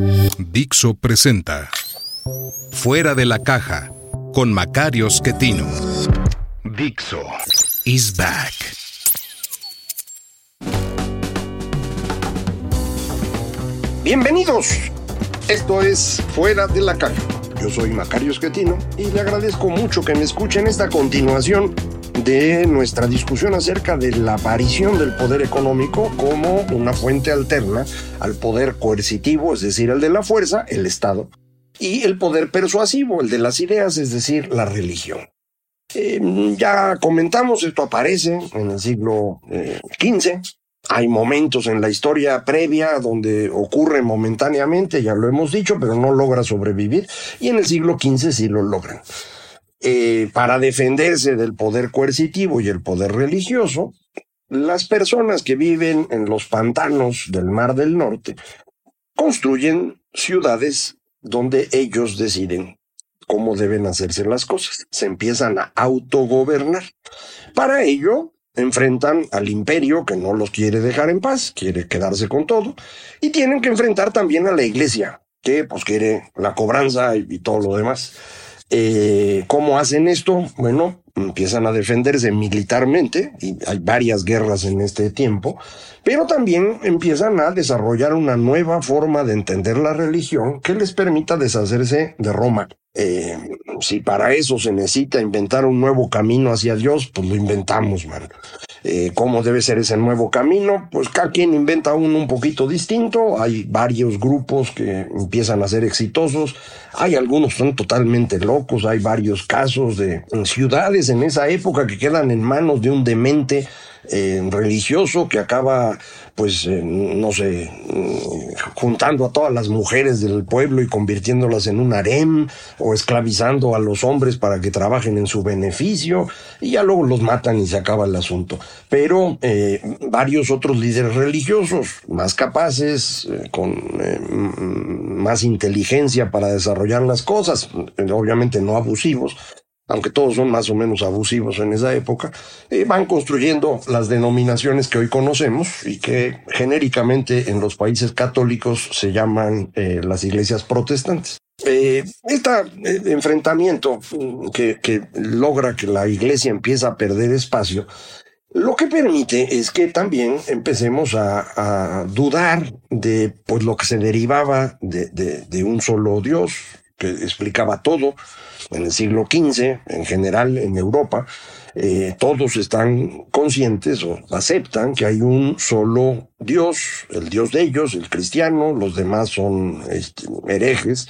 Dixo presenta Fuera de la caja con Macario Schettino. Dixo is back. Bienvenidos. Esto es Fuera de la Caja. Yo soy Macario Schettino y le agradezco mucho que me escuchen esta continuación de nuestra discusión acerca de la aparición del poder económico como una fuente alterna al poder coercitivo, es decir, el de la fuerza, el Estado, y el poder persuasivo, el de las ideas, es decir, la religión. Eh, ya comentamos, esto aparece en el siglo XV, hay momentos en la historia previa donde ocurre momentáneamente, ya lo hemos dicho, pero no logra sobrevivir. Y en el siglo XV sí lo logran. Eh, para defenderse del poder coercitivo y el poder religioso, las personas que viven en los pantanos del Mar del Norte construyen ciudades donde ellos deciden cómo deben hacerse las cosas. Se empiezan a autogobernar. Para ello, enfrentan al imperio que no los quiere dejar en paz, quiere quedarse con todo, y tienen que enfrentar también a la iglesia, que pues quiere la cobranza y, todo lo demás. Eh, ¿Cómo hacen esto? Bueno, empiezan a defenderse militarmente, y hay varias guerras en este tiempo, pero también empiezan a desarrollar una nueva forma de entender la religión que les permita deshacerse de Roma. Eh, si para eso se necesita inventar un nuevo camino hacia Dios, pues lo inventamos, man. Eh, ¿Cómo debe ser ese nuevo camino? Pues cada quien inventa uno un poquito distinto. Hay varios grupos que empiezan a ser exitosos. Hay algunos que son totalmente locos. Hay varios casos de ciudades en esa época que quedan en manos de un demente eh, religioso que acaba, pues, eh, no sé, mm, juntando a todas las mujeres del pueblo y convirtiéndolas en un harem o esclavizando a los hombres para que trabajen en su beneficio y ya luego los matan y se acaba el asunto. Pero eh, varios otros líderes religiosos más capaces, con más inteligencia para desarrollar las cosas, obviamente no abusivos, aunque todos son más o menos abusivos en esa época, van construyendo las denominaciones que hoy conocemos y que genéricamente en los países católicos se llaman eh, las iglesias protestantes. Este enfrentamiento mm, que, logra que la iglesia empiece a perder espacio, lo que permite es que también empecemos a, dudar de pues, lo que se derivaba de, de, de un solo Dios, que explicaba todo, en el siglo XV, en general en Europa, eh, todos están conscientes o aceptan que hay un solo Dios, el Dios de ellos, el cristiano, los demás son este, herejes.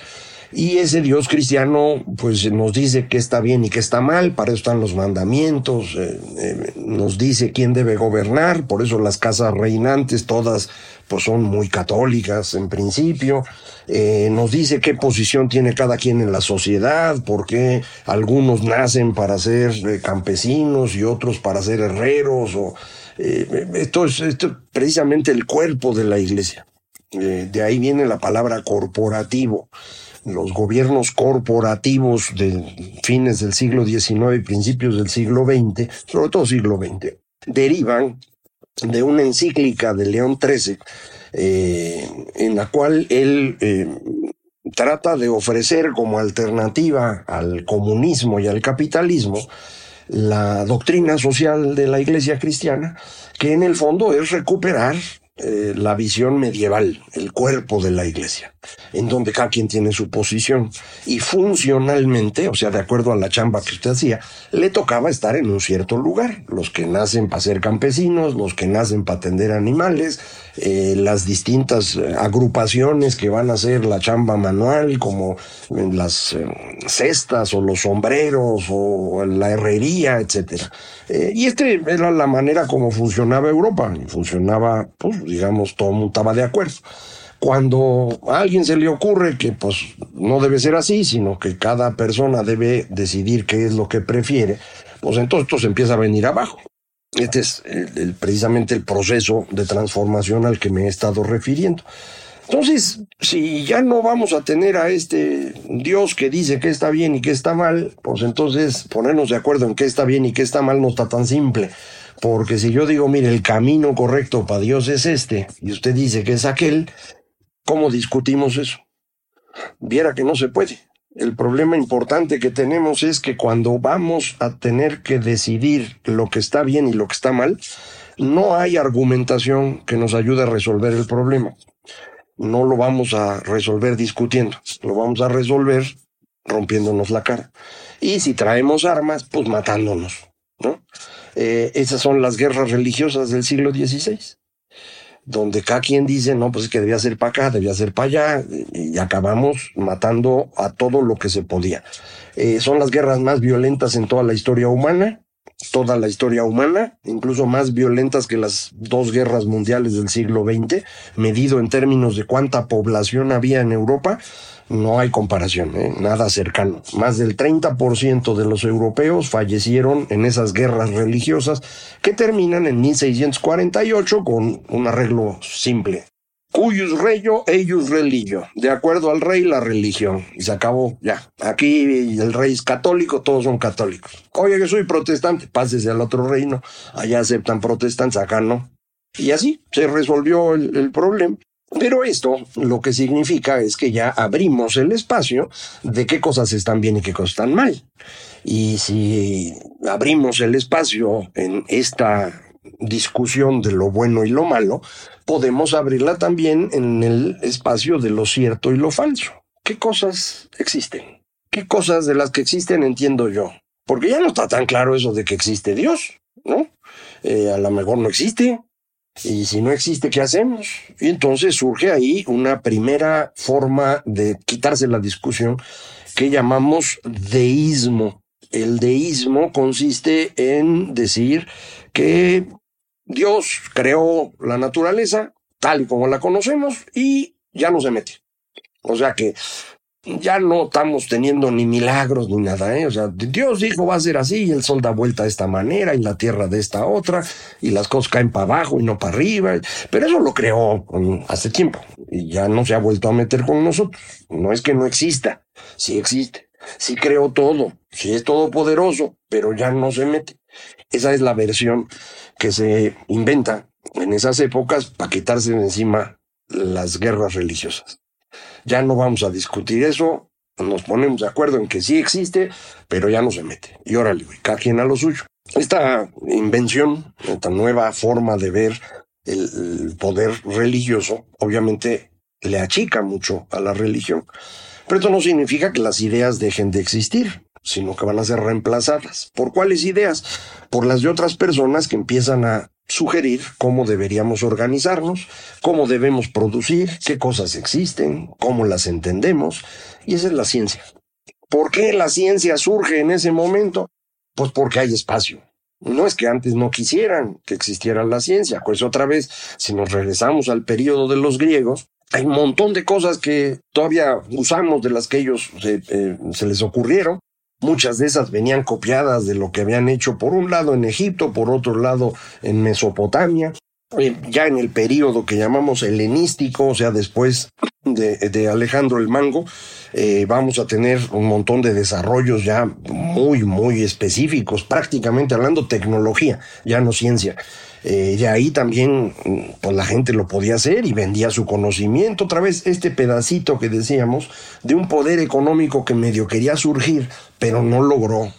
Y ese Dios cristiano, pues nos dice que está bien y que está mal, para eso están los mandamientos, eh, eh, nos dice quién debe gobernar, por eso las casas reinantes todas pues son muy católicas en principio, eh, nos dice qué posición tiene cada quien en la sociedad, por qué algunos nacen para ser eh, campesinos y otros para ser herreros, o, eh, esto, es, esto es precisamente el cuerpo de la iglesia. de ahí viene la palabra corporativo. Los gobiernos corporativos de fines del siglo XIX y principios del siglo XX, sobre todo siglo XX, derivan de una encíclica de León XIII, eh, en la cual él eh, trata de ofrecer como alternativa al comunismo y al capitalismo la doctrina social de la iglesia cristiana, que en el fondo es recuperar eh, la visión medieval, el cuerpo de la iglesia. En donde cada quien tiene su posición. Y funcionalmente, o sea, de acuerdo a la chamba que usted hacía, le tocaba estar en un cierto lugar. Los que nacen para ser campesinos, los que nacen para atender animales, eh, las distintas eh, agrupaciones que van a hacer la chamba manual, como las eh, cestas o los sombreros o la herrería, etcétera. y este era la manera como funcionaba Europa. Funcionaba, pues, digamos, todo mundo estaba de acuerdo. Cuando a alguien se le ocurre que pues no debe ser así, sino que cada persona debe decidir qué es lo que prefiere, pues entonces esto se empieza a venir abajo. Este es precisamente el proceso de transformación al que me he estado refiriendo. Entonces, si ya no vamos a tener a este Dios que dice que está bien y que está mal, pues entonces ponernos de acuerdo en qué está bien y qué está mal no está tan simple. Porque si yo digo, mire, el camino correcto para Dios es este, y usted dice que es aquel, ¿Cómo discutimos eso? Viera que no se puede. El problema importante que tenemos es que cuando vamos a tener que decidir lo que está bien y lo que está mal, no hay argumentación que nos ayude a resolver el problema. No lo vamos a resolver discutiendo, lo vamos a resolver rompiéndonos la cara. Y si traemos armas, pues matándonos. ¿no? Eh, esas son las guerras religiosas del siglo XVI donde cada quien dice, no, pues es que debía ser para acá, debía ser para allá, y acabamos matando a todo lo que se podía. Eh, son las guerras más violentas en toda la historia humana, toda la historia humana, incluso más violentas que las dos guerras mundiales del siglo XX, medido en términos de cuánta población había en Europa, no hay comparación, ¿eh? nada cercano. Más del 30% de los europeos fallecieron en esas guerras religiosas que terminan en 1648 con un arreglo simple. Cuyus reyo, ellos religio. De acuerdo al rey, la religión. Y se acabó, ya. Aquí el rey es católico, todos son católicos. Oye, que soy protestante, pásese al otro reino. Allá aceptan protestantes, acá no. Y así se resolvió el problema. Pero esto lo que significa es que ya abrimos el espacio de qué cosas están bien y qué cosas están mal. Y si abrimos el espacio en esta discusión de lo bueno y lo malo, podemos abrirla también en el espacio de lo cierto y lo falso. ¿Qué cosas existen? ¿Qué cosas de las que existen entiendo yo? Porque ya no está tan claro eso de que existe Dios, ¿no? Eh, a lo mejor no existe, y si no existe, ¿qué hacemos? Y entonces surge ahí una primera forma de quitarse la discusión que llamamos deísmo. El deísmo consiste en decir que Dios creó la naturaleza tal y como la conocemos y ya no se mete. O sea que ya no estamos teniendo ni milagros ni nada, ¿eh? O sea, Dios dijo va a ser así y el sol da vuelta de esta manera y la tierra de esta otra y las cosas caen para abajo y no para arriba. Pero eso lo creó hace tiempo y ya no se ha vuelto a meter con nosotros. No es que no exista, sí existe, sí creó todo, sí es todopoderoso, pero ya no se mete. Esa es la versión que se inventa en esas épocas para quitarse de encima las guerras religiosas. Ya no vamos a discutir eso, nos ponemos de acuerdo en que sí existe, pero ya no se mete. Y órale, cada quien a lo suyo. Esta invención, esta nueva forma de ver el, poder religioso, obviamente le achica mucho a la religión. Pero esto no significa que las ideas dejen de existir, sino que van a ser reemplazadas. ¿Por cuáles ideas? Por las de otras personas que empiezan a sugerir cómo deberíamos organizarnos, cómo debemos producir, qué cosas existen, cómo las entendemos, y esa es la ciencia. ¿Por qué la ciencia surge en ese momento? Pues porque hay espacio. No es que antes no quisieran que existiera la ciencia, pues otra vez, si nos regresamos al periodo de los griegos, hay un montón de cosas que todavía usamos de las que ellos se, eh, se les ocurrieron, Muchas de esas venían copiadas de lo que habían hecho por un lado en Egipto, por otro lado en Mesopotamia, eh, ya en el periodo que llamamos helenístico, o sea, después de, Alejandro el Mango, eh, vamos a tener un montón de desarrollos ya muy, muy específicos, prácticamente hablando tecnología, ya no ciencia. Eh, y ahí también pues la gente lo podía hacer y vendía su conocimiento. Otra vez este pedacito que decíamos de un poder económico que medio quería surgir, pero no logró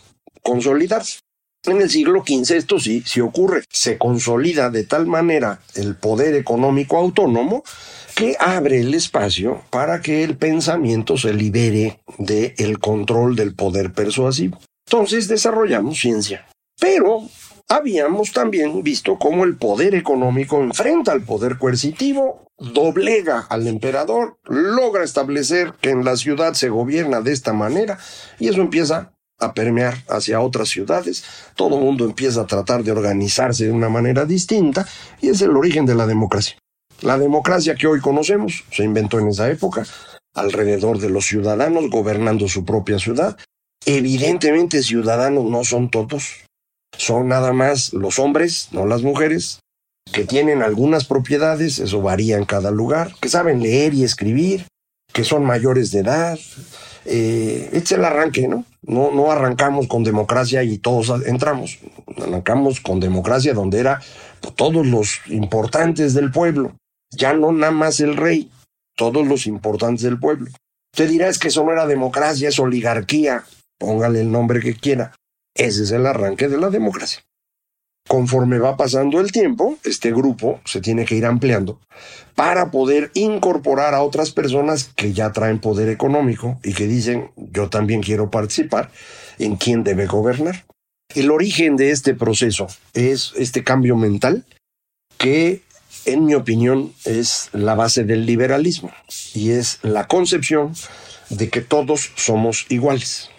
consolidarse. En el siglo XV esto sí, sí ocurre. Se consolida de tal manera el poder económico autónomo que abre el espacio para que el pensamiento se libere del el control del poder persuasivo. Entonces desarrollamos ciencia. Pero habíamos también visto cómo el poder económico enfrenta al poder coercitivo, doblega al emperador, logra establecer que en la ciudad se gobierna de esta manera y eso empieza a permear hacia otras ciudades, todo el mundo empieza a tratar de organizarse de una manera distinta y es el origen de la democracia. La democracia que hoy conocemos se inventó en esa época, alrededor de los ciudadanos gobernando su propia ciudad. Evidentemente ciudadanos no son todos, son nada más los hombres, no las mujeres, que tienen algunas propiedades, eso varía en cada lugar, que saben leer y escribir, que son mayores de edad. Eh, es el arranque, ¿no? ¿no? Arrancamos con democracia y todos entramos. Arrancamos con democracia donde era todos los importantes del pueblo ya no nada más el rey, todos los importantes del pueblo. Usted dirá que eso no era democracia, es oligarquía, póngale el nombre que quiera. Ese es el arranque de la democracia. Conforme va pasando el tiempo, este grupo se tiene que ir ampliando para poder incorporar a otras personas que ya traen poder económico y que dicen yo también quiero participar en quién debe gobernar. El origen de este proceso es este cambio mental que en mi opinión, es la base del liberalismo y es la concepción de que todos somos iguales.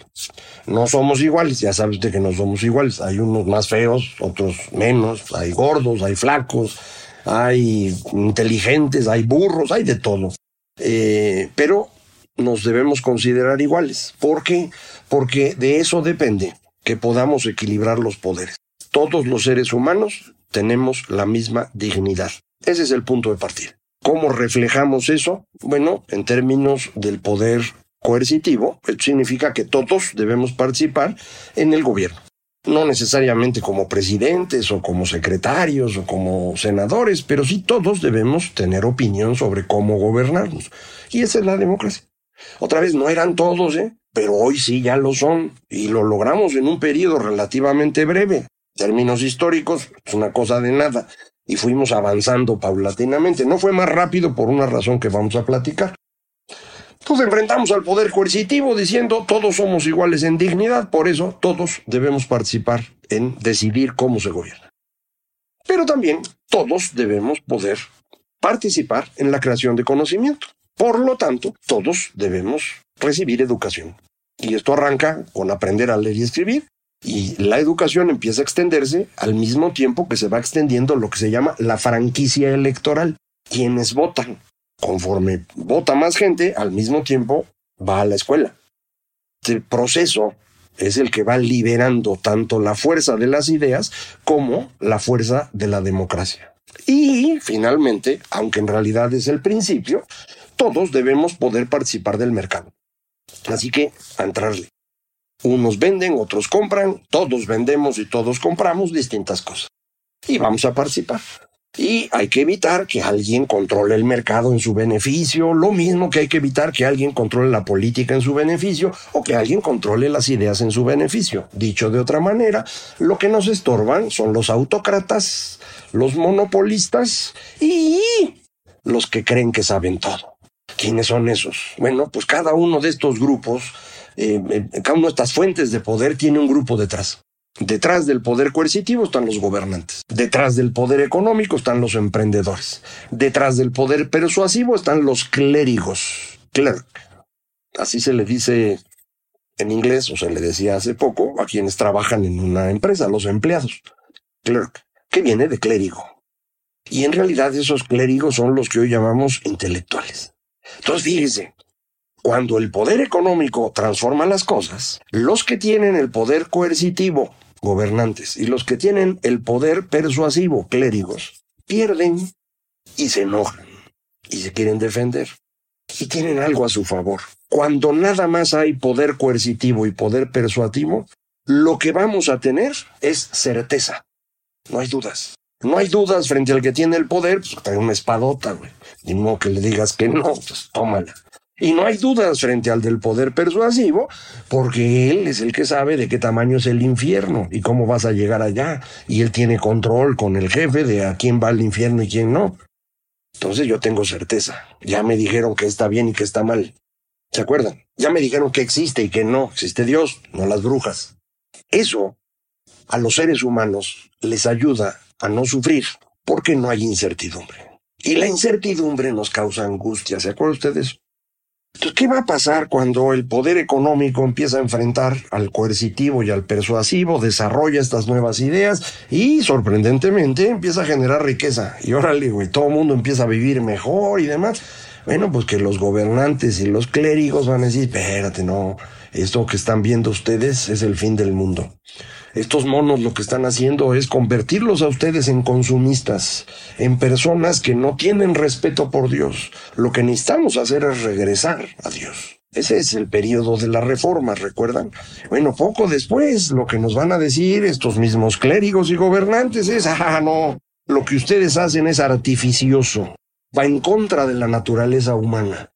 No somos iguales, ya sabe usted que no somos iguales. Hay unos más feos, otros menos, hay gordos, hay flacos, hay inteligentes, hay burros, hay de todo. Eh, pero nos debemos considerar iguales. ¿Por qué? Porque de eso depende que podamos equilibrar los poderes. Todos los seres humanos tenemos la misma dignidad. Ese es el punto de partida. ¿Cómo reflejamos eso? Bueno, en términos del poder coercitivo, significa que todos debemos participar en el gobierno. No necesariamente como presidentes o como secretarios o como senadores, pero sí todos debemos tener opinión sobre cómo gobernarnos. Y esa es la democracia. Otra vez, no eran todos, ¿eh? pero hoy sí ya lo son y lo logramos en un periodo relativamente breve. Términos históricos, es una cosa de nada y fuimos avanzando paulatinamente. No fue más rápido por una razón que vamos a platicar. Entonces enfrentamos al poder coercitivo diciendo todos somos iguales en dignidad, por eso todos debemos participar en decidir cómo se gobierna. Pero también todos debemos poder participar en la creación de conocimiento. Por lo tanto, todos debemos recibir educación. Y esto arranca con aprender a leer y escribir, y la educación empieza a extenderse al mismo tiempo que se va extendiendo lo que se llama la franquicia electoral. Quienes votan. Conforme vota más gente, al mismo tiempo va a la escuela. Este proceso es el que va liberando tanto la fuerza de las ideas como la fuerza de la democracia. Y finalmente, aunque en realidad es el principio, todos debemos poder participar del mercado. Así que a entrarle. Unos venden, otros compran, todos vendemos y todos compramos distintas cosas. Y vamos a participar. Y hay que evitar que alguien controle el mercado en su beneficio, lo mismo que hay que evitar que alguien controle la política en su beneficio o que alguien controle las ideas en su beneficio. Dicho de otra manera, lo que nos estorban son los autócratas, los monopolistas y los que creen que saben todo. ¿Quiénes son esos? Bueno, pues cada uno de estos grupos eh, eh, cada una de estas fuentes de poder tiene un grupo detrás. Detrás del poder coercitivo están los gobernantes. Detrás del poder económico están los emprendedores. Detrás del poder persuasivo están los clérigos. Clerk. Así se le dice en inglés, o se le decía hace poco, a quienes trabajan en una empresa, los empleados. Clerk, que viene de clérigo. Y en realidad esos clérigos son los que hoy llamamos intelectuales. Entonces fíjese, cuando el poder económico transforma las cosas, los que tienen el poder coercitivo, gobernantes, y los que tienen el poder persuasivo, clérigos, pierden y se enojan y se quieren defender. Y tienen algo a su favor. Cuando nada más hay poder coercitivo y poder persuasivo, lo que vamos a tener es certeza. No hay dudas. No hay dudas frente al que tiene el poder, pues trae una espadota, güey. Ni modo que le digas que no, pues tómala. Y no hay dudas frente al del poder persuasivo, porque él es el que sabe de qué tamaño es el infierno y cómo vas a llegar allá. Y él tiene control con el jefe de a quién va al infierno y quién no. Entonces yo tengo certeza. Ya me dijeron que está bien y que está mal. ¿Se acuerdan? Ya me dijeron que existe y que no. Existe Dios, no las brujas. Eso a los seres humanos les ayuda a no sufrir porque no hay incertidumbre. Y la incertidumbre nos causa angustia. ¿Se acuerdan ustedes? Entonces, ¿qué va a pasar cuando el poder económico empieza a enfrentar al coercitivo y al persuasivo, desarrolla estas nuevas ideas y, sorprendentemente, empieza a generar riqueza? Y órale, güey, todo el mundo empieza a vivir mejor y demás. Bueno, pues que los gobernantes y los clérigos van a decir, espérate, no, esto que están viendo ustedes es el fin del mundo. Estos monos lo que están haciendo es convertirlos a ustedes en consumistas, en personas que no tienen respeto por Dios. Lo que necesitamos hacer es regresar a Dios. Ese es el periodo de la reforma, ¿recuerdan? Bueno, poco después lo que nos van a decir estos mismos clérigos y gobernantes es, ah, no, lo que ustedes hacen es artificioso, va en contra de la naturaleza humana.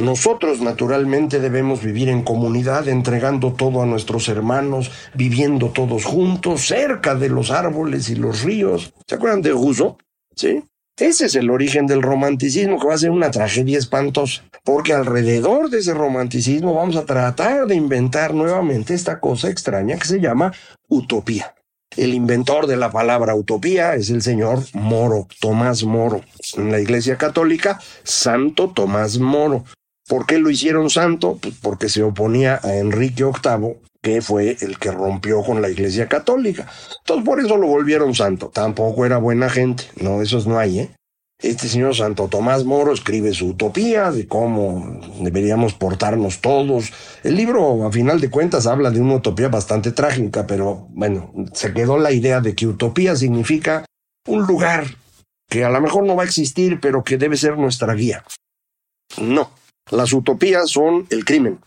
Nosotros naturalmente debemos vivir en comunidad, entregando todo a nuestros hermanos, viviendo todos juntos, cerca de los árboles y los ríos. ¿Se acuerdan de Rousseau? ¿Sí? Ese es el origen del romanticismo, que va a ser una tragedia espantosa, porque alrededor de ese romanticismo vamos a tratar de inventar nuevamente esta cosa extraña que se llama utopía. El inventor de la palabra utopía es el señor Moro, Tomás Moro. En la Iglesia Católica, Santo Tomás Moro. ¿Por qué lo hicieron santo? Pues porque se oponía a Enrique VIII, que fue el que rompió con la Iglesia Católica. Entonces por eso lo volvieron santo. Tampoco era buena gente. No, esos no hay, ¿eh? Este señor Santo Tomás Moro escribe su utopía de cómo deberíamos portarnos todos. El libro, a final de cuentas, habla de una utopía bastante trágica, pero bueno, se quedó la idea de que utopía significa un lugar que a lo mejor no va a existir, pero que debe ser nuestra guía. No, las utopías son el crimen.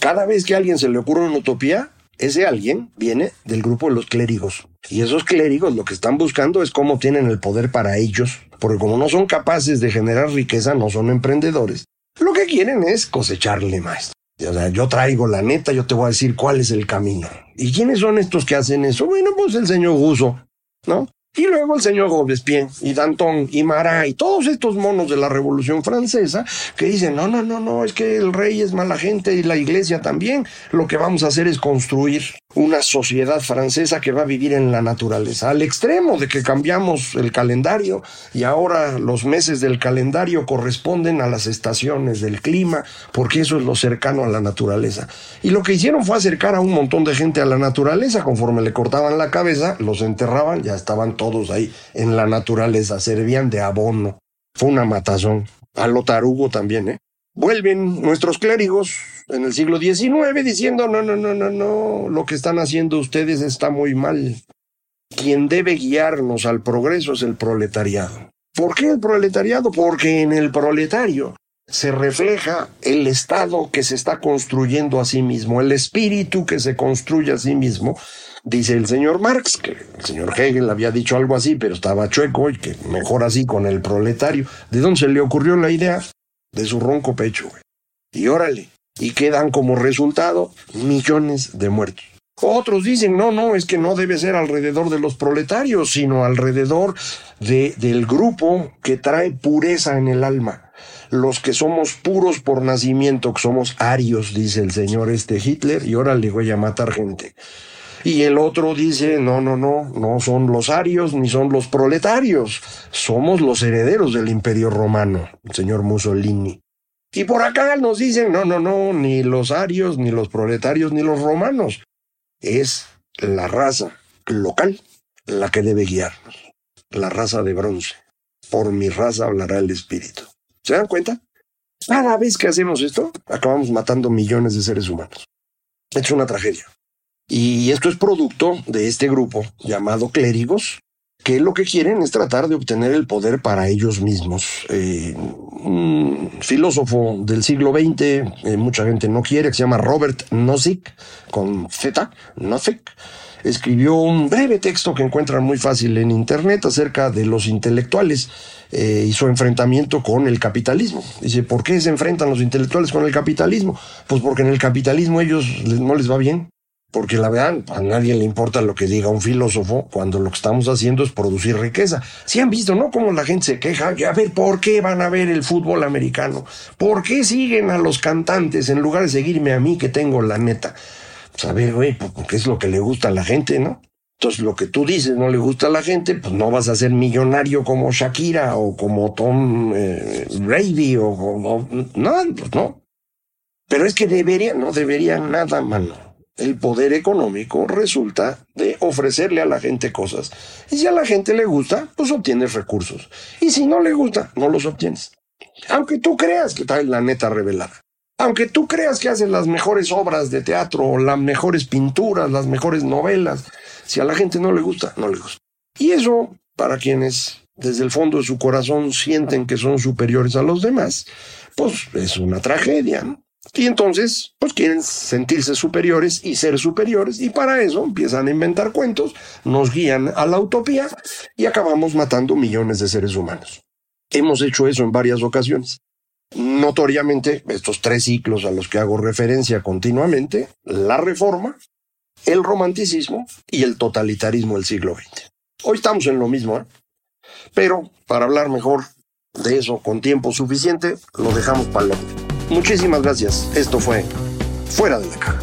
Cada vez que a alguien se le ocurre una utopía, ese alguien viene del grupo de los clérigos. Y esos clérigos lo que están buscando es cómo tienen el poder para ellos, porque como no son capaces de generar riqueza, no son emprendedores. Lo que quieren es cosecharle más. O sea, yo traigo la neta, yo te voy a decir cuál es el camino. ¿Y quiénes son estos que hacen eso? Bueno, pues el señor Guso, ¿no? Y luego el señor Robespierre y Danton y Marat y todos estos monos de la Revolución Francesa que dicen, no, no, no, no, es que el rey es mala gente y la iglesia también. Lo que vamos a hacer es construir una sociedad francesa que va a vivir en la naturaleza, al extremo de que cambiamos el calendario y ahora los meses del calendario corresponden a las estaciones del clima, porque eso es lo cercano a la naturaleza. Y lo que hicieron fue acercar a un montón de gente a la naturaleza, conforme le cortaban la cabeza, los enterraban, ya estaban todos ahí en la naturaleza, servían de abono. Fue una matazón. A lo tarugo también, ¿eh? Vuelven nuestros clérigos en el siglo XIX diciendo, no, no, no, no, no, lo que están haciendo ustedes está muy mal. Quien debe guiarnos al progreso es el proletariado. ¿Por qué el proletariado? Porque en el proletario se refleja el Estado que se está construyendo a sí mismo, el espíritu que se construye a sí mismo, dice el señor Marx, que el señor Hegel había dicho algo así, pero estaba chueco y que mejor así con el proletario. ¿De dónde se le ocurrió la idea? De su ronco pecho, güey. Y órale, y quedan como resultado millones de muertos. Otros dicen, no, no, es que no debe ser alrededor de los proletarios, sino alrededor de, del grupo que trae pureza en el alma. Los que somos puros por nacimiento, que somos arios, dice el señor este Hitler, y ahora le voy a matar gente. Y el otro dice, no, no, no, no son los arios ni son los proletarios, somos los herederos del imperio romano, el señor Mussolini. Y por acá nos dicen, no, no, no, ni los arios, ni los proletarios, ni los romanos. Es la raza local la que debe guiarnos, la raza de bronce. Por mi raza hablará el espíritu. ¿Se dan cuenta? Cada vez que hacemos esto, acabamos matando millones de seres humanos. Es una tragedia. Y esto es producto de este grupo llamado clérigos, que lo que quieren es tratar de obtener el poder para ellos mismos. Eh, un filósofo del siglo XX, eh, mucha gente no quiere, que se llama Robert Nozick, con Z, Nozick, escribió un breve texto que encuentran muy fácil en Internet acerca de los intelectuales eh, y su enfrentamiento con el capitalismo. Dice, ¿por qué se enfrentan los intelectuales con el capitalismo? Pues porque en el capitalismo ellos no les va bien. Porque la verdad a nadie le importa lo que diga un filósofo cuando lo que estamos haciendo es producir riqueza. Si han visto, ¿no? Cómo la gente se queja, a ver, ¿por qué van a ver el fútbol americano? ¿Por qué siguen a los cantantes en lugar de seguirme a mí que tengo la neta? Pues a ver, güey, pues, porque es lo que le gusta a la gente, ¿no? Entonces, lo que tú dices no le gusta a la gente, pues no vas a ser millonario como Shakira o como Tom eh, Brady o como... No, pues no. Pero es que debería, no debería nada, mano el poder económico resulta de ofrecerle a la gente cosas. Y si a la gente le gusta, pues obtienes recursos. Y si no le gusta, no los obtienes. Aunque tú creas que traes la neta revelada. Aunque tú creas que haces las mejores obras de teatro, las mejores pinturas, las mejores novelas, si a la gente no le gusta, no le gusta. Y eso, para quienes desde el fondo de su corazón sienten que son superiores a los demás, pues es una tragedia. ¿no? Y entonces, pues quieren sentirse superiores y ser superiores, y para eso empiezan a inventar cuentos, nos guían a la utopía y acabamos matando millones de seres humanos. Hemos hecho eso en varias ocasiones. Notoriamente, estos tres ciclos a los que hago referencia continuamente, la reforma, el romanticismo y el totalitarismo del siglo XX. Hoy estamos en lo mismo, ¿eh? pero para hablar mejor de eso con tiempo suficiente, lo dejamos para el otro. Muchísimas gracias. Esto fue Fuera de la Caja.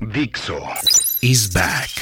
Dixo is back.